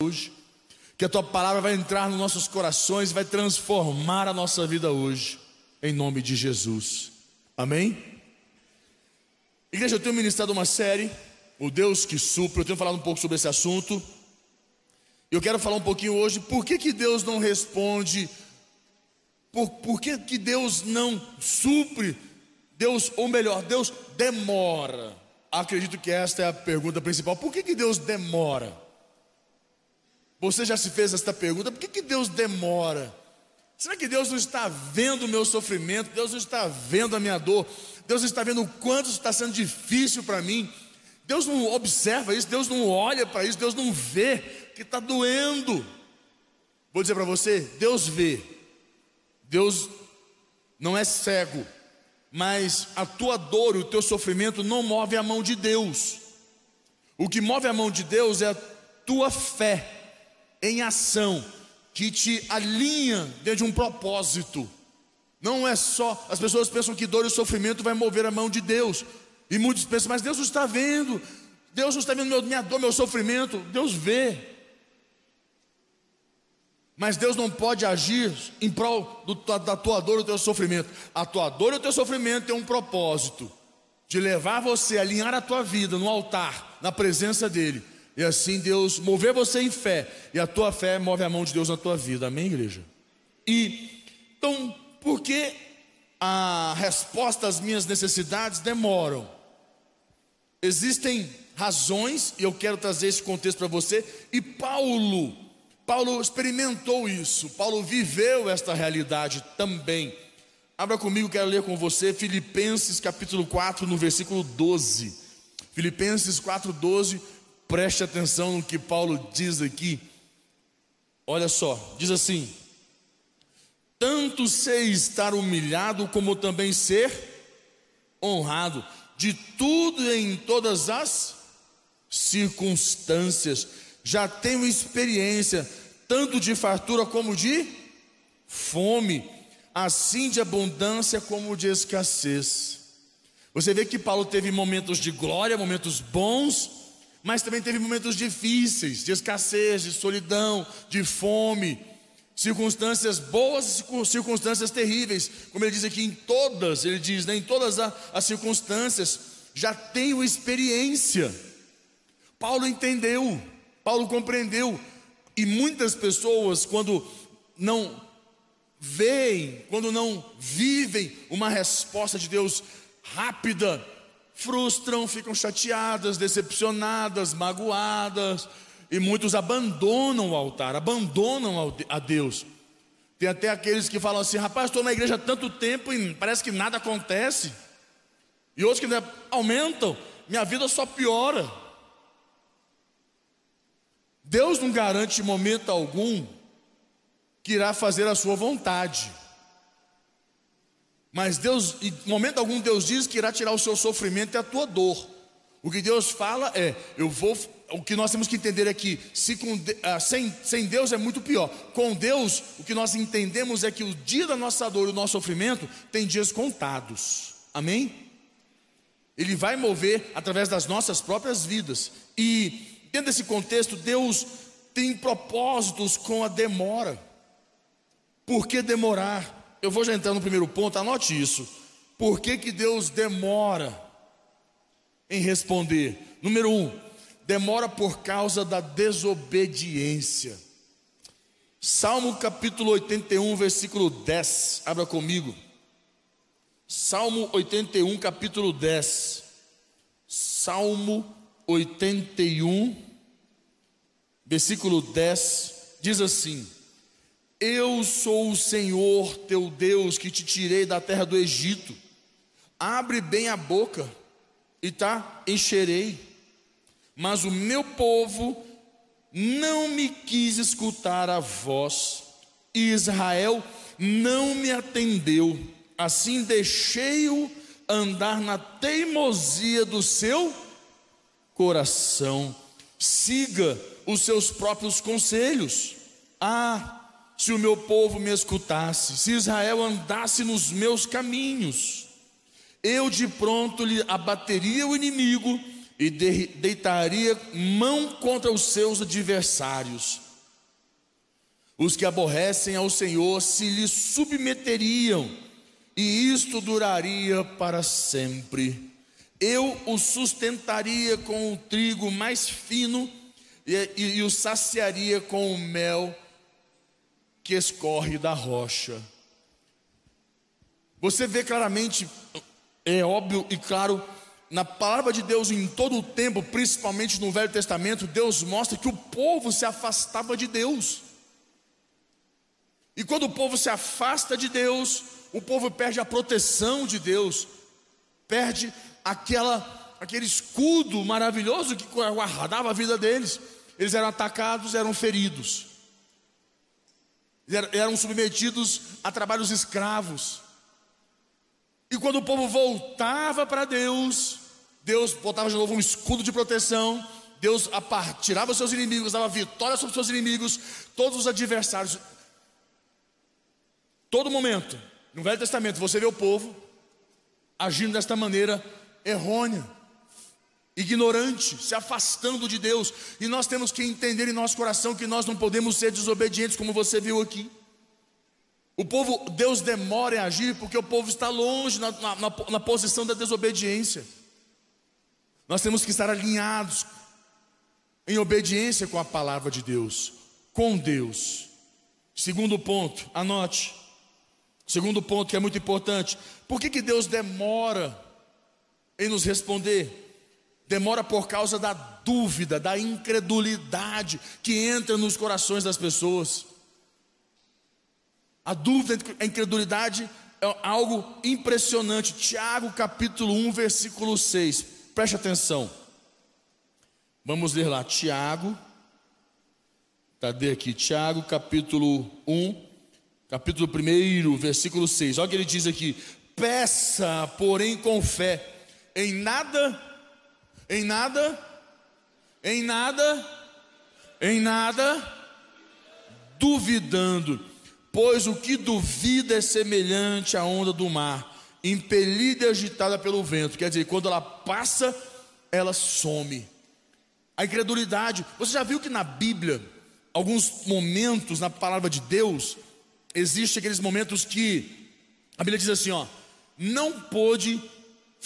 hoje, que a tua palavra vai entrar nos nossos corações, vai transformar a nossa vida hoje, em nome de Jesus. Amém? Igreja, eu tenho ministrado uma série, O Deus que supre, eu tenho falado um pouco sobre esse assunto. Eu quero falar um pouquinho hoje, por que, que Deus não responde, por, por que, que Deus não supre, Deus, ou melhor, Deus demora. Acredito que esta é a pergunta principal, por que, que Deus demora? Você já se fez esta pergunta: por que, que Deus demora? Será que Deus não está vendo o meu sofrimento? Deus não está vendo a minha dor? Deus está vendo o quanto está sendo difícil para mim? Deus não observa isso, Deus não olha para isso, Deus não vê que está doendo. Vou dizer para você: Deus vê, Deus não é cego, mas a tua dor e o teu sofrimento não move a mão de Deus. O que move a mão de Deus é a tua fé em ação, que te alinha dentro de um propósito. Não é só, as pessoas pensam que dor e sofrimento vai mover a mão de Deus. E muitos pensam, mas Deus não está vendo. Deus não está vendo minha dor, meu sofrimento. Deus vê. Mas Deus não pode agir em prol do, da tua dor e do teu sofrimento. A tua dor e o teu sofrimento tem um propósito de levar você a alinhar a tua vida no altar, na presença dele e assim Deus mover você em fé, e a tua fé move a mão de Deus na tua vida. Amém, igreja? E então, por que a resposta às minhas necessidades demoram? Existem razões, e eu quero trazer esse contexto para você, e Paulo, Paulo experimentou isso, Paulo viveu esta realidade também. Abra comigo, quero ler com você Filipenses capítulo 4, no versículo 12. Filipenses 4, 12 Preste atenção no que Paulo diz aqui. Olha só, diz assim: tanto sei estar humilhado, como também ser honrado, de tudo e em todas as circunstâncias. Já tenho experiência, tanto de fartura como de fome, assim de abundância como de escassez. Você vê que Paulo teve momentos de glória, momentos bons, mas também teve momentos difíceis, de escassez, de solidão, de fome, circunstâncias boas e circunstâncias terríveis, como ele diz aqui, em todas, ele diz, né, em todas as circunstâncias, já tenho experiência. Paulo entendeu, Paulo compreendeu, e muitas pessoas, quando não veem, quando não vivem uma resposta de Deus rápida, frustram, ficam chateadas, decepcionadas, magoadas, e muitos abandonam o altar, abandonam a Deus. Tem até aqueles que falam assim: rapaz, estou na igreja há tanto tempo e parece que nada acontece. E outros que aumentam, minha vida só piora. Deus não garante momento algum que irá fazer a sua vontade. Mas Deus, em momento algum, Deus diz que irá tirar o seu sofrimento e a tua dor. O que Deus fala é: eu vou. O que nós temos que entender é que se com, ah, sem, sem Deus é muito pior. Com Deus, o que nós entendemos é que o dia da nossa dor e o nosso sofrimento tem dias contados. Amém? Ele vai mover através das nossas próprias vidas. E dentro desse contexto, Deus tem propósitos com a demora. Por que demorar? Eu vou já entrar no primeiro ponto, anote isso. Por que, que Deus demora em responder? Número um, demora por causa da desobediência. Salmo capítulo 81, versículo 10. Abra comigo. Salmo 81, capítulo 10. Salmo 81, versículo 10, diz assim: eu sou o Senhor teu Deus que te tirei da terra do Egito. Abre bem a boca e tá encherei. Mas o meu povo não me quis escutar a voz, e Israel não me atendeu. Assim deixei-o andar na teimosia do seu coração. Siga os seus próprios conselhos. Ah, se o meu povo me escutasse, se Israel andasse nos meus caminhos, eu de pronto lhe abateria o inimigo e deitaria mão contra os seus adversários. Os que aborrecem ao Senhor se lhe submeteriam, e isto duraria para sempre. Eu o sustentaria com o trigo mais fino e, e, e o saciaria com o mel que escorre da rocha. Você vê claramente, é óbvio e claro, na palavra de Deus em todo o tempo, principalmente no Velho Testamento, Deus mostra que o povo se afastava de Deus. E quando o povo se afasta de Deus, o povo perde a proteção de Deus, perde aquela, aquele escudo maravilhoso que guardava a vida deles. Eles eram atacados, eram feridos, eram submetidos a trabalhos escravos. E quando o povo voltava para Deus, Deus botava de novo um escudo de proteção, Deus tirava seus inimigos, dava vitória sobre seus inimigos, todos os adversários. Todo momento, no Velho Testamento, você vê o povo agindo desta maneira errônea, ignorante, se afastando de Deus, e nós temos que entender em nosso coração que nós não podemos ser desobedientes, como você viu aqui. O povo, Deus demora em agir porque o povo está longe na, na, na, posição da desobediência. Nós temos que estar alinhados em obediência com a palavra de Deus, com Deus. Segundo ponto, anote. Segundo ponto que é muito importante. Por que, que Deus demora em nos responder? Demora por causa da dúvida, da incredulidade que entra nos corações das pessoas. A dúvida, a incredulidade é algo impressionante. Tiago capítulo 1, versículo 6. Preste atenção. Vamos ler lá. Tiago. Cadê aqui? Tiago capítulo 1, capítulo 1, versículo 6. Olha o que ele diz aqui. Peça, porém, com fé. Em nada, em nada, em nada, em nada, duvidando Pois o que duvida é semelhante à onda do mar, impelida e agitada pelo vento. Quer dizer, quando ela passa, ela some. A incredulidade. Você já viu que na Bíblia, alguns momentos na palavra de Deus, existem aqueles momentos que a Bíblia diz assim: ó, não pôde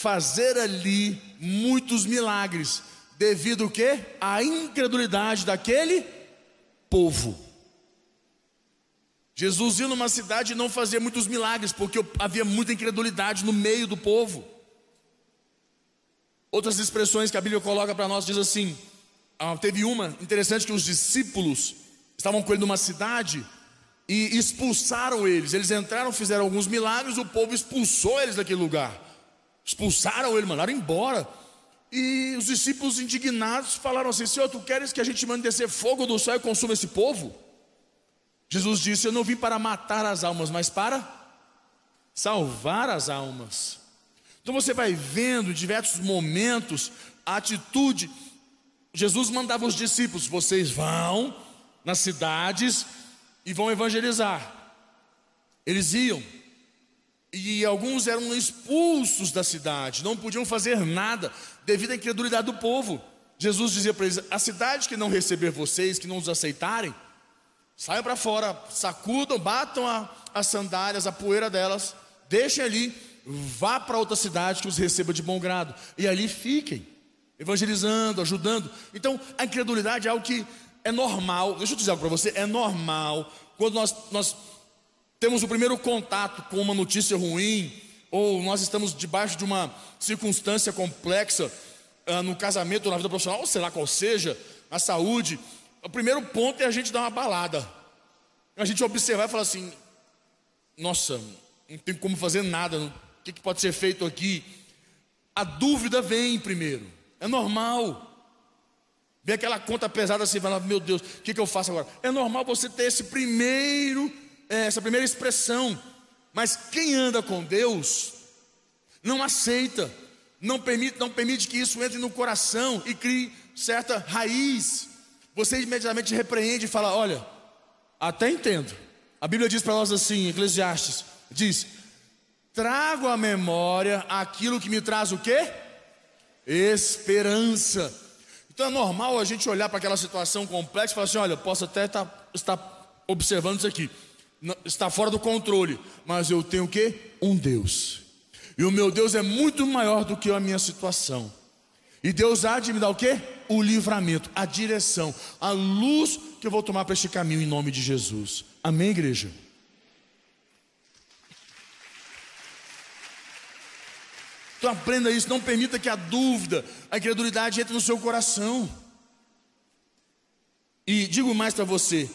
fazer ali muitos milagres, devido o quê? À incredulidade daquele povo. Jesus ia numa cidade e não fazia muitos milagres, porque havia muita incredulidade no meio do povo. Outras expressões que a Bíblia coloca para nós diz assim: ah, teve uma interessante que os discípulos estavam com ele numa cidade e expulsaram eles. Eles entraram, fizeram alguns milagres, o povo expulsou eles daquele lugar. Expulsaram ele, mandaram embora. E os discípulos indignados falaram assim: Senhor, tu queres que a gente mande descer fogo do céu e consuma esse povo? Jesus disse: Eu não vim para matar as almas, mas para salvar as almas. Então você vai vendo em diversos momentos a atitude. Jesus mandava os discípulos: vocês vão nas cidades e vão evangelizar. Eles iam, e alguns eram expulsos da cidade, não podiam fazer nada devido à incredulidade do povo. Jesus dizia para eles: a cidade que não receber vocês, que não os aceitarem, Saiam para fora, sacudam, batam a, as sandálias, a poeira delas, deixem ali, vá para outra cidade que os receba de bom grado. E ali fiquem, evangelizando, ajudando. Então, a incredulidade é algo que é normal. Deixa eu dizer algo para você: é normal quando nós, nós temos o primeiro contato com uma notícia ruim, ou nós estamos debaixo de uma circunstância complexa uh, no casamento, na vida profissional, ou sei lá qual seja, na saúde o primeiro ponto é a gente dar uma balada. A gente observar e falar assim: nossa, não tem como fazer nada, o que, que pode ser feito aqui? A dúvida vem primeiro, é normal. Vem aquela conta pesada assim, fala, meu Deus, o que, que eu faço agora? É normal você ter esse primeiro, essa primeira expressão, mas quem anda com Deus não aceita, não permite, não permite que isso entre no coração e crie certa raiz você imediatamente repreende e fala: Olha, até entendo. A Bíblia diz para nós assim, Eclesiastes: diz, trago à memória aquilo que me traz o quê? Esperança. Então é normal a gente olhar para aquela situação complexa e falar assim: olha, eu posso até tá, estar observando isso aqui, está fora do controle, mas eu tenho o que? Um Deus. E o meu Deus é muito maior do que a minha situação. E Deus há de me dar o que? O livramento, a direção, a luz que eu vou tomar para este caminho em nome de Jesus. Amém, igreja? Então aprenda isso, não permita que a dúvida, a incredulidade entre no seu coração. E digo mais para você,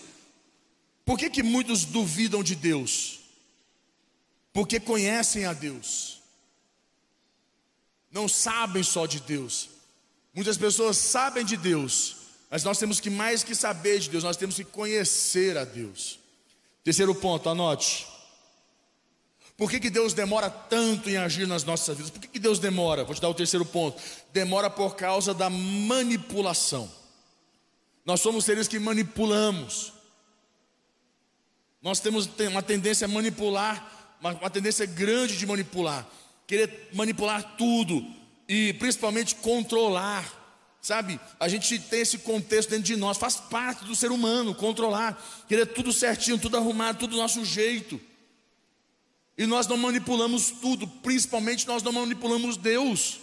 por que, que muitos duvidam de Deus? Porque conhecem a Deus, não sabem só de Deus. Muitas pessoas sabem de Deus, mas nós temos que mais que saber de Deus, nós temos que conhecer a Deus. Terceiro ponto, anote. Por que, que Deus demora tanto em agir nas nossas vidas? Por que, que Deus demora? Vou te dar o terceiro ponto. Demora por causa da manipulação. Nós somos seres que manipulamos. Nós temos uma tendência a manipular, uma, tendência grande de manipular, querer manipular tudo e principalmente controlar. Sabe, a gente tem esse contexto dentro de nós, faz parte do ser humano controlar, querer tudo certinho, tudo arrumado, tudo do nosso jeito. E nós não manipulamos tudo, principalmente nós não manipulamos Deus.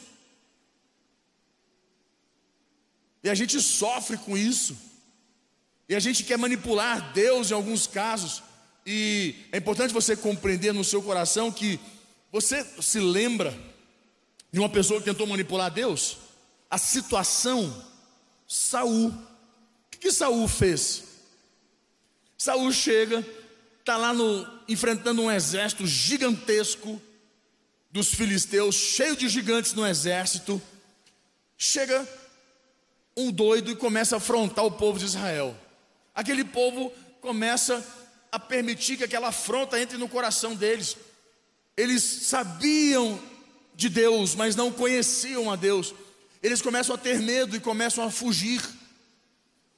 E a gente sofre com isso. E a gente quer manipular Deus em alguns casos. E é importante você compreender no seu coração que você se lembra de uma pessoa que tentou manipular Deus? A situação, Saul. O que, Saul fez? Saul chega, está lá no, enfrentando um exército gigantesco dos filisteus, cheio de gigantes no exército. Chega um doido e começa a afrontar o povo de Israel. Aquele povo começa a permitir que aquela afronta entre no coração deles. Eles sabiam de Deus, mas não conheciam a Deus. Eles começam a ter medo e começam a fugir.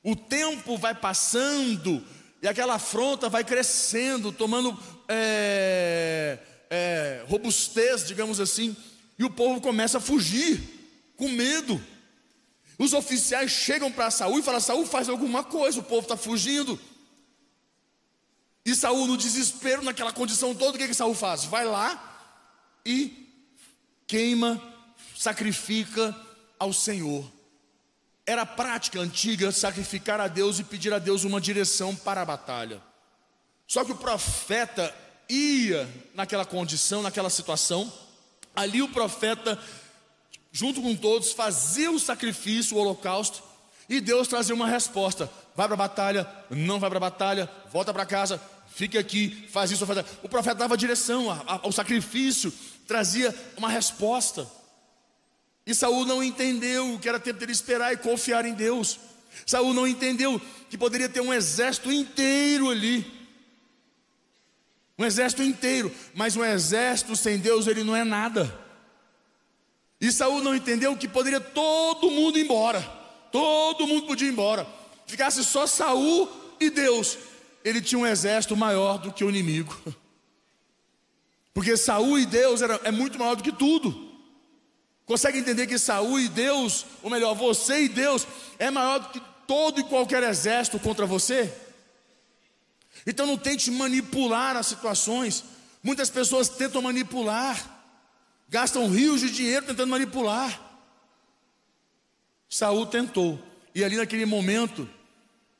O tempo vai passando e aquela afronta vai crescendo, tomando é, é, robustez, digamos assim, e o povo começa a fugir, com medo. Os oficiais chegam para Saul e falam: Saul, faz alguma coisa, o povo está fugindo. E Saul, no desespero, naquela condição toda, o que, que Saul faz? Vai lá e queima, sacrifica ao Senhor. Era prática antiga sacrificar a Deus e pedir a Deus uma direção para a batalha. Só que o profeta ia naquela condição, naquela situação, ali o profeta, junto com todos, fazia o sacrifício, o holocausto, e Deus trazia uma resposta: vai para a batalha, não vai para a batalha, volta para casa, fique aqui, faz isso, faz O profeta dava direção ao sacrifício, trazia uma resposta. E Saul não entendeu que era tempo dele esperar e confiar em Deus. Saul não entendeu que poderia ter um exército inteiro ali. Um exército inteiro, mas um exército sem Deus ele não é nada. E Saul não entendeu que poderia todo mundo ir embora. Todo mundo podia ir embora. Ficasse só Saul e Deus. Ele tinha um exército maior do que o inimigo. Porque Saul e Deus era, é muito maior do que tudo. Consegue entender que Saul e Deus, ou melhor, você e Deus, é maior do que todo e qualquer exército contra você? Então não tente manipular as situações. Muitas pessoas tentam manipular, gastam rios de dinheiro tentando manipular. Saul tentou, e ali naquele momento,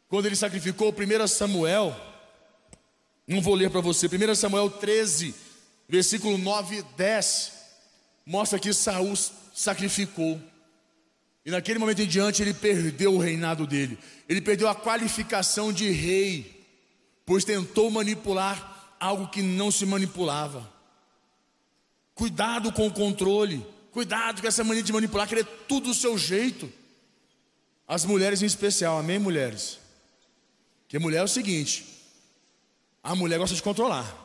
quando ele sacrificou 1 Samuel, não vou ler para você, 1 Samuel 13, versículo 9 e 10 mostra que Saul sacrificou. E naquele momento em diante ele perdeu o reinado dele. Ele perdeu a qualificação de rei, pois tentou manipular algo que não se manipulava. Cuidado com o controle. Cuidado com essa mania de manipular, querer tudo do seu jeito. As mulheres em especial, amém, mulheres? Porque mulher é o seguinte: a mulher gosta de controlar.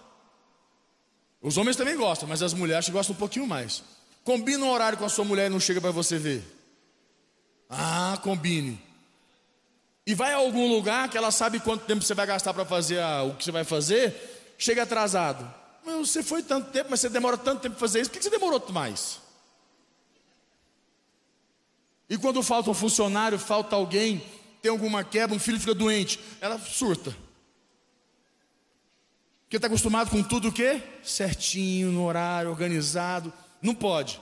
Os homens também gostam, mas as mulheres gostam um pouquinho mais. Combina um horário com a sua mulher e não chega para você ver. Ah, combine. E vai a algum lugar que ela sabe quanto tempo você vai gastar para fazer a, o que você vai fazer, chega atrasado. Você foi tanto tempo, mas você demora tanto tempo para fazer isso, por que você demorou mais? E quando falta um funcionário, falta alguém, tem alguma quebra, um filho fica doente, ela surta. Porque está acostumado com tudo o quê? Certinho, no horário, organizado. Não pode.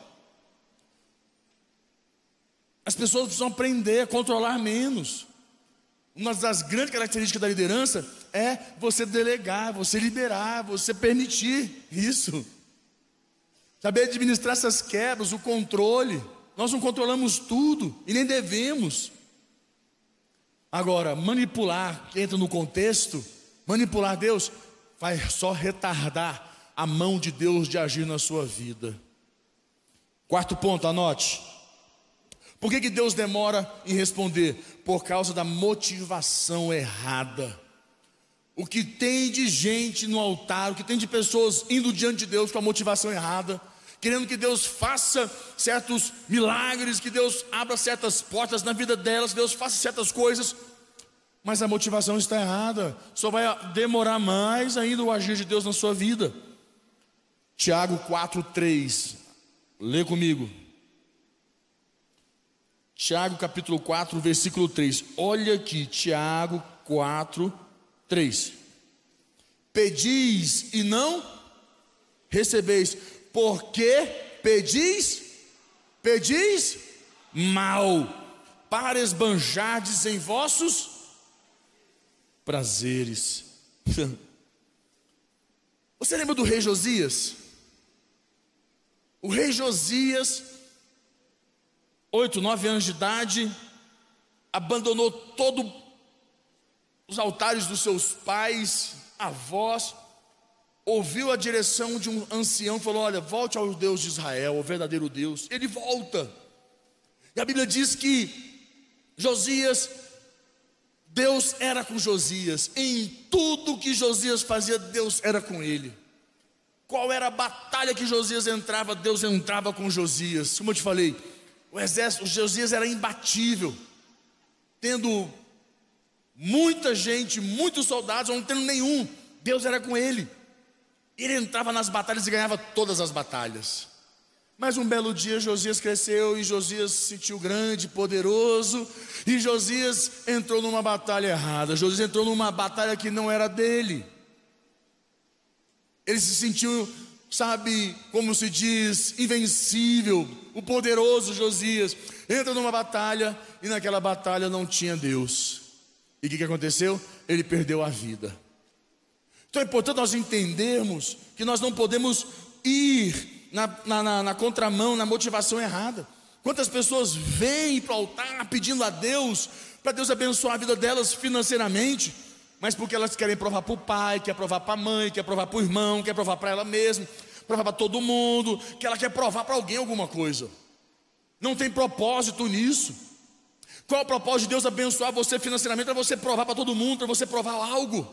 As pessoas precisam aprender a controlar menos. Uma das grandes características da liderança é você delegar, você liberar, você permitir isso. Saber administrar essas quebras, o controle. Nós não controlamos tudo e nem devemos. Agora, manipular, entra no contexto, manipular Deus, vai só retardar a mão de Deus de agir na sua vida. Quarto ponto, anote. Por que, que Deus demora em responder? Por causa da motivação errada. O que tem de gente no altar, o que tem de pessoas indo diante de Deus com a motivação errada, querendo que Deus faça certos milagres, que Deus abra certas portas na vida delas, Deus faça certas coisas, mas a motivação está errada, só vai demorar mais ainda o agir de Deus na sua vida. Tiago 4,3, lê comigo. Tiago capítulo 4, versículo 3. Olha aqui, Tiago 4, 3. Pedis e não recebeis, porque pedis, pedis mal, para esbanjardes em vossos prazeres. Você lembra do rei Josias? O rei Josias oito, nove anos de idade, abandonou todos os altares dos seus pais, avós, ouviu a direção de um ancião falou: Olha, volte ao Deus de Israel, o verdadeiro Deus. Ele volta. E a Bíblia diz que Josias, Deus era com Josias, em tudo que Josias fazia, Deus era com ele. Qual era a batalha que Josias entrava, Deus entrava com Josias. Como eu te falei, o exército, de Josias era imbatível, tendo muita gente, muitos soldados, não tendo nenhum, Deus era com ele. Ele entrava nas batalhas e ganhava todas as batalhas. Mas um belo dia Josias cresceu e Josias se sentiu grande, poderoso, e Josias entrou numa batalha errada. Josias entrou numa batalha que não era dele. Ele se sentiu sabe, como se diz, invencível, o poderoso Josias, entra numa batalha e naquela batalha não tinha Deus. E o que, que aconteceu? Ele perdeu a vida. Então é importante nós entendermos que nós não podemos ir na, na, na, na contramão, na motivação errada. Quantas pessoas vêm para o altar pedindo a Deus, para Deus abençoar a vida delas financeiramente, mas porque elas querem provar para o pai, quer provar para a mãe, quer provar para o irmão, quer provar para ela mesma, provar para todo mundo, que ela quer provar para alguém alguma coisa. Não tem propósito nisso. Qual é o propósito de Deus abençoar você financeiramente para você provar para todo mundo, para você provar algo?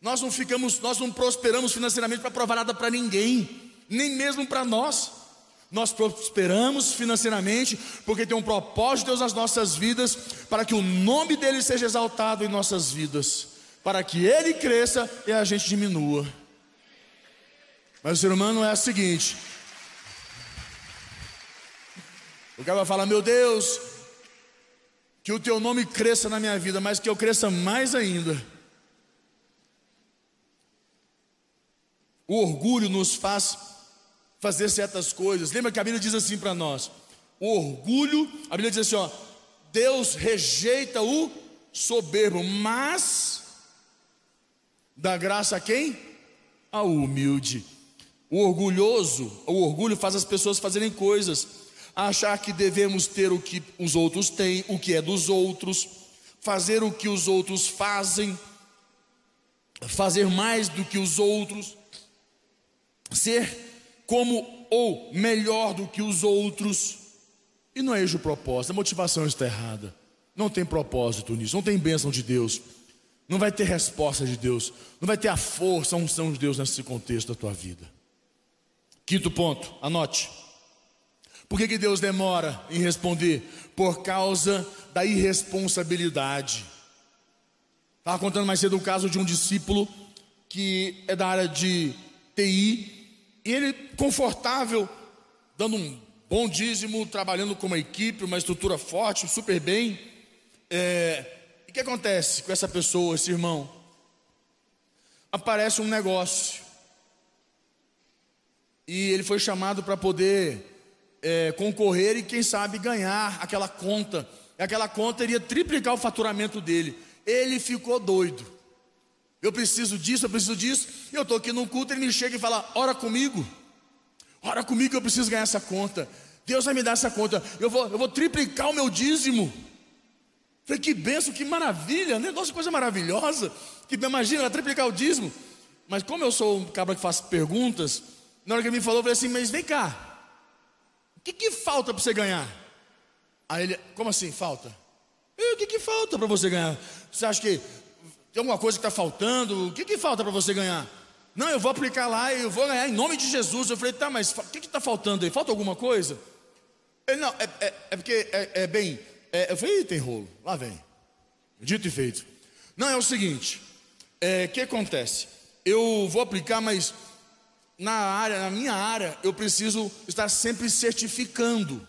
Nós não ficamos, nós não prosperamos financeiramente para provar nada para ninguém, nem mesmo para nós. Nós prosperamos financeiramente porque tem um propósito de Deus nas nossas vidas, para que o nome dele seja exaltado em nossas vidas, para que ele cresça e a gente diminua. Mas o ser humano é o seguinte: o cara vai falar, meu Deus, que o teu nome cresça na minha vida, mas que eu cresça mais ainda. O orgulho nos faz fazer certas coisas. Lembra que a Bíblia diz assim para nós: o orgulho, a Bíblia diz assim, ó, Deus rejeita o soberbo, mas dá graça a quem? Ao humilde. O orgulhoso, o orgulho faz as pessoas fazerem coisas, achar que devemos ter o que os outros têm, o que é dos outros, fazer o que os outros fazem, fazer mais do que os outros, ser como ou melhor do que os outros. E não é esse o propósito, a motivação está errada. Não tem propósito nisso, não tem bênção de Deus. Não vai ter resposta de Deus, não vai ter a força, a unção de Deus nesse contexto da tua vida. Quinto ponto, anote. Por que, que Deus demora em responder? Por causa da irresponsabilidade. Estava contando mais cedo o caso de um discípulo que é da área de TI e ele confortável, dando um bom dízimo, trabalhando com uma equipe, uma estrutura forte, super bem. É, o que acontece com essa pessoa, esse irmão? Aparece um negócio. E ele foi chamado para poder é, concorrer e, quem sabe, ganhar aquela conta. Aquela conta iria triplicar o faturamento dele. Ele ficou doido. Eu preciso disso, eu preciso disso. Eu estou aqui num culto, ele me chega e fala: Ora comigo, ora comigo, eu preciso ganhar essa conta. Deus vai me dar essa conta. Eu vou, eu vou triplicar o meu dízimo. Falei, que benção, que maravilha, negócio, coisa maravilhosa. Que imagina, triplicar o dízimo. Mas como eu sou um cabra que faz perguntas, na hora que ele me falou, eu falei assim: Mas vem cá, o que, que falta para você ganhar? Aí ele, como assim falta? E, o que, que falta para você ganhar? Você acha que tem alguma coisa que está faltando? O que, que falta para você ganhar? Não, eu vou aplicar lá e eu vou ganhar em nome de Jesus. Eu falei, tá, mas o que está faltando aí? Falta alguma coisa? Ele, não, é, é, é porque é, é bem. É, eu falei, tem rolo, lá vem. Dito e feito. Não, é o seguinte: o é, que acontece? Eu vou aplicar, mas na área, na minha área, eu preciso estar sempre certificando.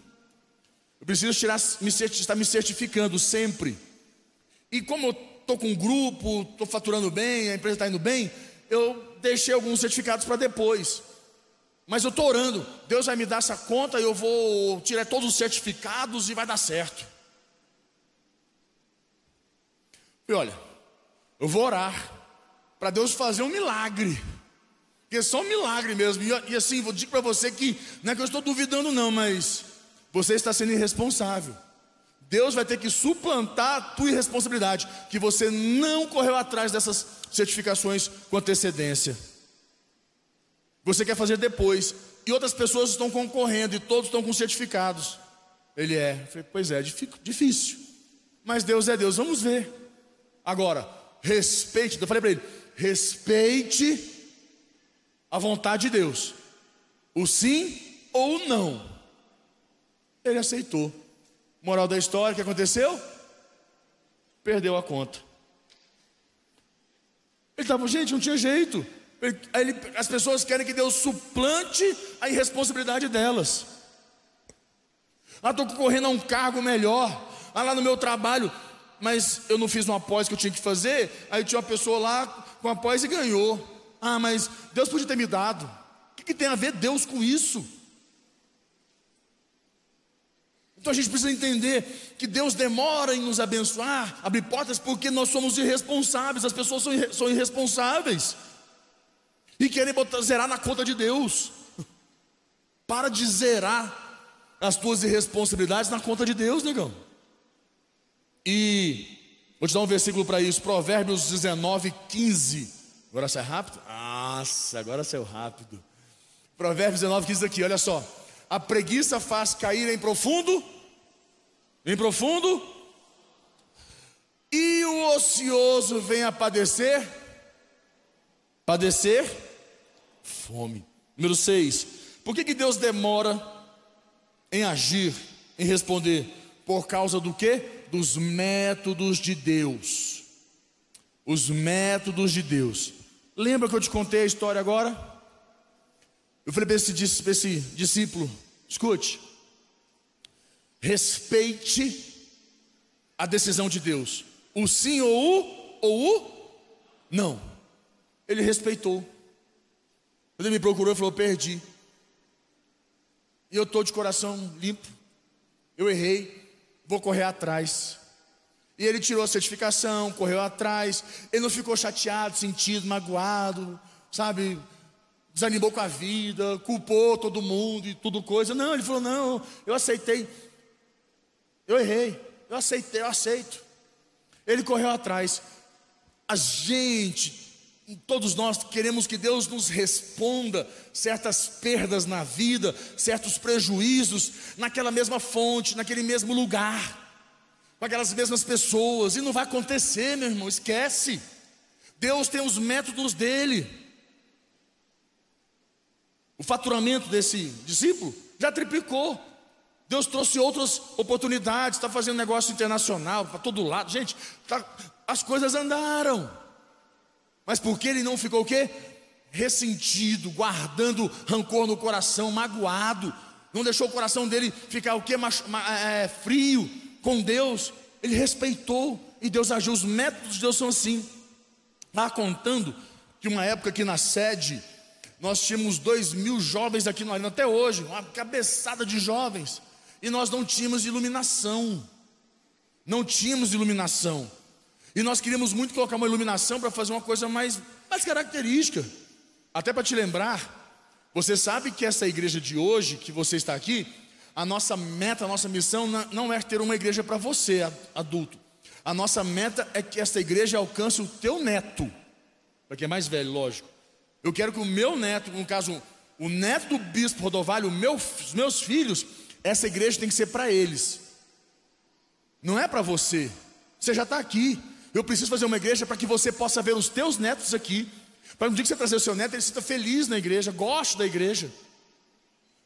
Eu preciso tirar, me, estar me certificando sempre. E como eu estou com um grupo, estou faturando bem, a empresa está indo bem, eu deixei alguns certificados para depois. Mas eu estou orando, Deus vai me dar essa conta e eu vou tirar todos os certificados e vai dar certo. E olha, eu vou orar para Deus fazer um milagre. Porque é só um milagre mesmo. E, e assim, vou dizer para você que não é que eu estou duvidando, não, mas você está sendo irresponsável. Deus vai ter que suplantar a tua irresponsabilidade, que você não correu atrás dessas certificações com antecedência. Você quer fazer depois, e outras pessoas estão concorrendo, e todos estão com certificados. Ele é. Falei, pois é, difícil. Mas Deus é Deus, vamos ver. Agora, respeite, eu falei para ele: respeite a vontade de Deus, o sim ou não. Ele aceitou. Moral da história, o que aconteceu? Perdeu a conta. Ele estava, gente, não tinha jeito. Ele, ele, as pessoas querem que Deus suplante a irresponsabilidade delas. Ah, estou concorrendo a um cargo melhor. Ah, lá no meu trabalho, mas eu não fiz uma pós que eu tinha que fazer. Aí tinha uma pessoa lá com a pós e ganhou. Ah, mas Deus podia ter me dado. O que, que tem a ver Deus com isso? Então a gente precisa entender que Deus demora em nos abençoar, abrir portas, porque nós somos irresponsáveis, as pessoas são, são irresponsáveis e querem botar, zerar na conta de Deus. Para de zerar as tuas irresponsabilidades na conta de Deus, negão. E vou te dar um versículo para isso, Provérbios 19, 15. Agora sai rápido? Nossa, agora saiu rápido. Provérbios 19, 15 aqui, olha só. A preguiça faz cair em profundo, em profundo, e o ocioso vem a padecer, padecer fome. Número 6. Por que, que Deus demora em agir, em responder? Por causa do que? Dos métodos de Deus. Os métodos de Deus. Lembra que eu te contei a história agora? Eu falei para esse, esse discípulo: escute, respeite a decisão de Deus, o sim ou o, ou o não. Ele respeitou. Ele me procurou, ele falou: perdi. E eu estou de coração limpo. Eu errei, vou correr atrás. E ele tirou a certificação, correu atrás. Ele não ficou chateado, sentido, magoado, sabe? desanimou com a vida, culpou todo mundo e tudo coisa. Não, ele falou: não, eu aceitei, eu errei, eu aceitei, eu aceito. Ele correu atrás. A gente, todos nós queremos que Deus nos responda certas perdas na vida, certos prejuízos, naquela mesma fonte, naquele mesmo lugar, com aquelas mesmas pessoas, e não vai acontecer, meu irmão, esquece. Deus tem os métodos dele. O faturamento desse discípulo já triplicou. Deus trouxe outras oportunidades, está fazendo negócio internacional para todo lado. Gente, tá, as coisas andaram. Mas por que ele não ficou o quê? ressentido, guardando rancor no coração, magoado, não deixou o coração dele ficar o que? É, frio com Deus, ele respeitou e Deus agiu. Os métodos de Deus são assim. Estava contando que uma época aqui na sede, nós tínhamos dois mil jovens aqui no Arena, até hoje, uma cabeçada de jovens, e nós não tínhamos iluminação. Não tínhamos iluminação. E nós queríamos muito colocar uma iluminação para fazer uma coisa mais, mais característica. Até para te lembrar, você sabe que essa igreja de hoje, que você está aqui, a nossa meta, a nossa missão não é ter uma igreja para você, adulto. A nossa meta é que essa igreja alcance o teu neto, para quem é mais velho, lógico. Eu quero que o meu neto, no caso, o neto do bispo Rodovalho, meu, os meus filhos, essa igreja tem que ser para eles, não é para você. Você já está aqui. Eu preciso fazer uma igreja para que você possa ver os teus netos aqui, para no dia que você trazer o seu neto, ele sinta feliz na igreja, goste da igreja.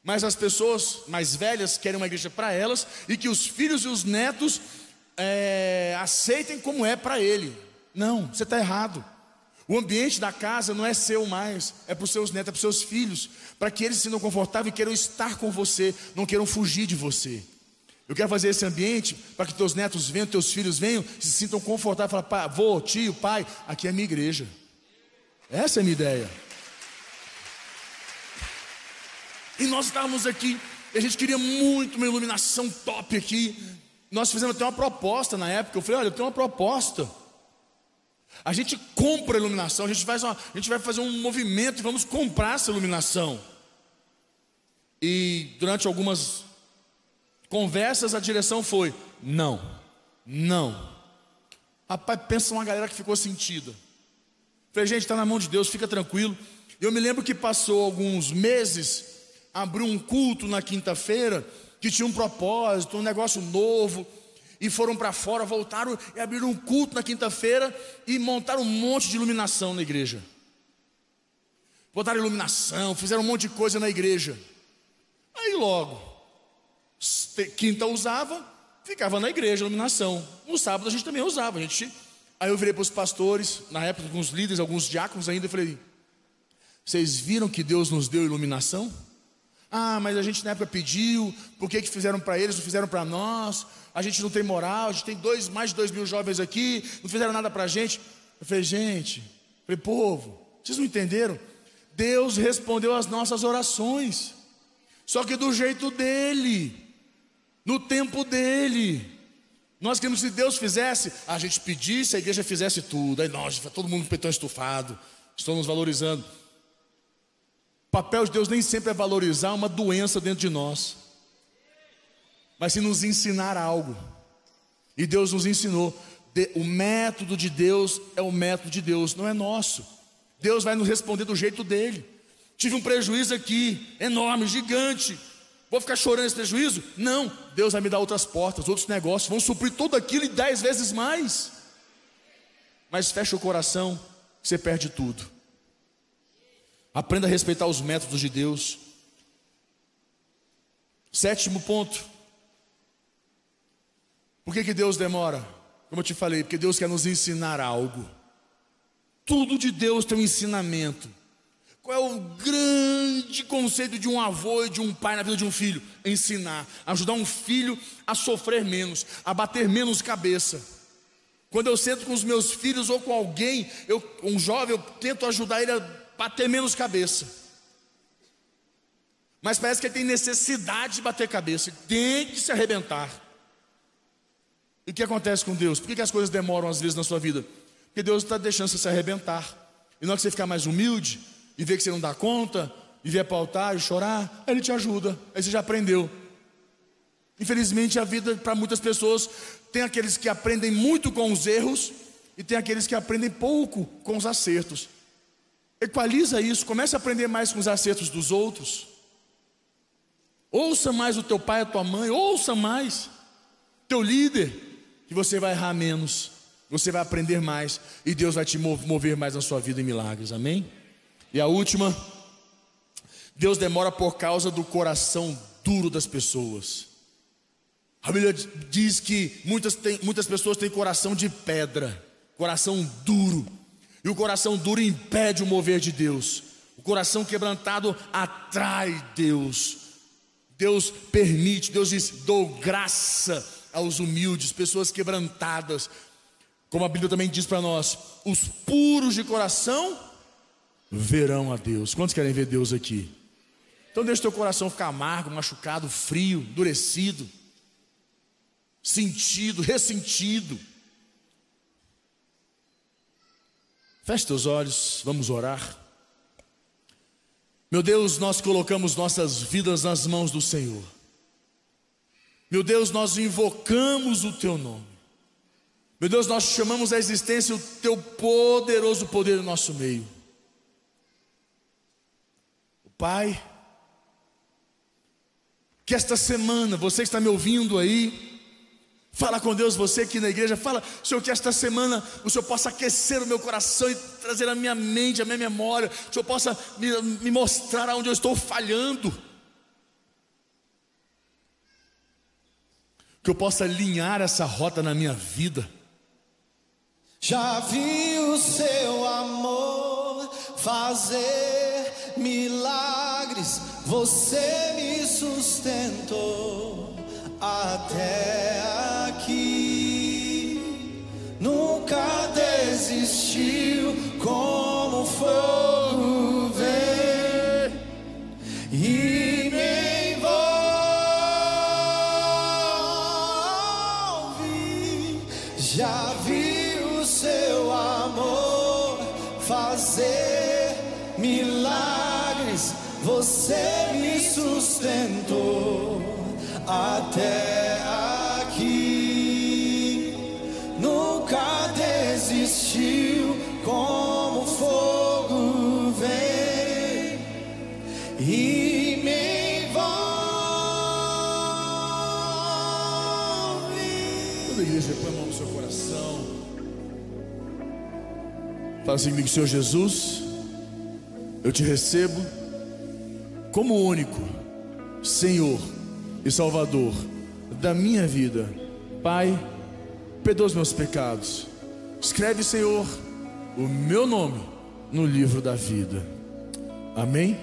Mas as pessoas mais velhas querem uma igreja para elas e que os filhos e os netos é, aceitem como é para ele. Não, você está errado. O ambiente da casa não é seu mais, é para os seus netos, é para os seus filhos, para que eles se sintam confortáveis e queiram estar com você, não queiram fugir de você. Eu quero fazer esse ambiente para que teus netos venham, teus filhos venham, se sintam confortáveis, falar, pai, vô, tio, pai, aqui é a minha igreja. Essa é a minha ideia. E nós estávamos aqui, e a gente queria muito uma iluminação top aqui. Nós fizemos até uma proposta na época. Eu falei: olha, eu tenho uma proposta. A gente compra a iluminação, a gente, faz uma, a gente vai fazer um movimento e vamos comprar essa iluminação. E durante algumas conversas, a direção foi: não, não. Rapaz, pensa uma galera que ficou sentida. Falei, gente, está na mão de Deus, fica tranquilo. Eu me lembro que passou alguns meses, abriu um culto na quinta-feira, que tinha um propósito, um negócio novo, e foram para fora, voltaram e abriram um culto na quinta-feira e montaram um monte de iluminação na igreja. Botaram iluminação, fizeram um monte de coisa na igreja. Aí logo, quinta usava, ficava na igreja iluminação. No sábado a gente também usava, a gente Aí eu virei para os pastores, na época, alguns líderes, alguns diáconos ainda, e falei: Vocês viram que Deus nos deu iluminação? Ah, mas a gente na época pediu, por que, que fizeram para eles, não fizeram para nós? A gente não tem moral, a gente tem dois, mais de dois mil jovens aqui, não fizeram nada para a gente. Eu falei, gente, eu falei, povo, vocês não entenderam? Deus respondeu às nossas orações, só que do jeito dele, no tempo dele. Nós queremos que Deus fizesse, a gente pedisse, a igreja fizesse tudo. Aí nós, todo mundo com petão estufado, estão nos valorizando. O papel de Deus nem sempre é valorizar uma doença dentro de nós, mas sim nos ensinar algo. E Deus nos ensinou. O método de Deus é o método de Deus, não é nosso. Deus vai nos responder do jeito dele. Tive um prejuízo aqui, enorme, gigante. Vou ficar chorando esse prejuízo? Não, Deus vai me dar outras portas, outros negócios, vão suprir tudo aquilo e dez vezes mais. Mas fecha o coração, você perde tudo. Aprenda a respeitar os métodos de Deus. Sétimo ponto. Por que, que Deus demora? Como eu te falei, porque Deus quer nos ensinar algo. Tudo de Deus tem um ensinamento. Qual é o grande conceito de um avô e de um pai na vida de um filho? Ensinar, ajudar um filho a sofrer menos, a bater menos cabeça. Quando eu sento com os meus filhos ou com alguém, eu, um jovem, eu tento ajudar ele a bater menos cabeça. Mas parece que ele tem necessidade de bater cabeça, tem que se arrebentar. E o que acontece com Deus? Por que, que as coisas demoram às vezes na sua vida? Porque Deus está deixando você se arrebentar. E não é que você ficar mais humilde, e vê que você não dá conta, e o altar e chorar, aí ele te ajuda, aí você já aprendeu. Infelizmente, a vida para muitas pessoas tem aqueles que aprendem muito com os erros e tem aqueles que aprendem pouco com os acertos. Equaliza isso, comece a aprender mais com os acertos dos outros. Ouça mais o teu pai, a tua mãe, ouça mais teu líder, que você vai errar menos, você vai aprender mais e Deus vai te mover mais na sua vida em milagres. Amém? E a última, Deus demora por causa do coração duro das pessoas. A Bíblia diz que muitas, tem, muitas pessoas têm coração de pedra, coração duro, e o coração duro impede o mover de Deus. coração quebrantado atrai Deus. Deus permite, Deus diz: dou graça aos humildes, pessoas quebrantadas. Como a Bíblia também diz para nós: os puros de coração verão a Deus. Quantos querem ver Deus aqui? Então deixa teu coração ficar amargo, machucado, frio, endurecido, sentido, ressentido. Feche teus olhos, vamos orar. Meu Deus, nós colocamos nossas vidas nas mãos do Senhor. Meu Deus, nós invocamos o Teu nome. Meu Deus, nós chamamos à existência o Teu poderoso poder no nosso meio. Pai, que esta semana, você está me ouvindo aí, Fala com Deus, você aqui na igreja, fala, Senhor, que esta semana o Senhor possa aquecer o meu coração e trazer a minha mente, a minha memória, o Senhor possa me, me mostrar aonde eu estou falhando. Que eu possa alinhar essa rota na minha vida. Já vi o seu amor fazer milagres, você me sustentou até Você me sustentou até aqui. Nunca desistiu como fogo vem e me envolve. Toda igreja põe a mão no seu coração. Fala assim comigo, Senhor Jesus, eu te recebo como único Senhor e Salvador da minha vida. Pai, perdoa os meus pecados. Escreve, Senhor, o meu nome no livro da vida. Amém?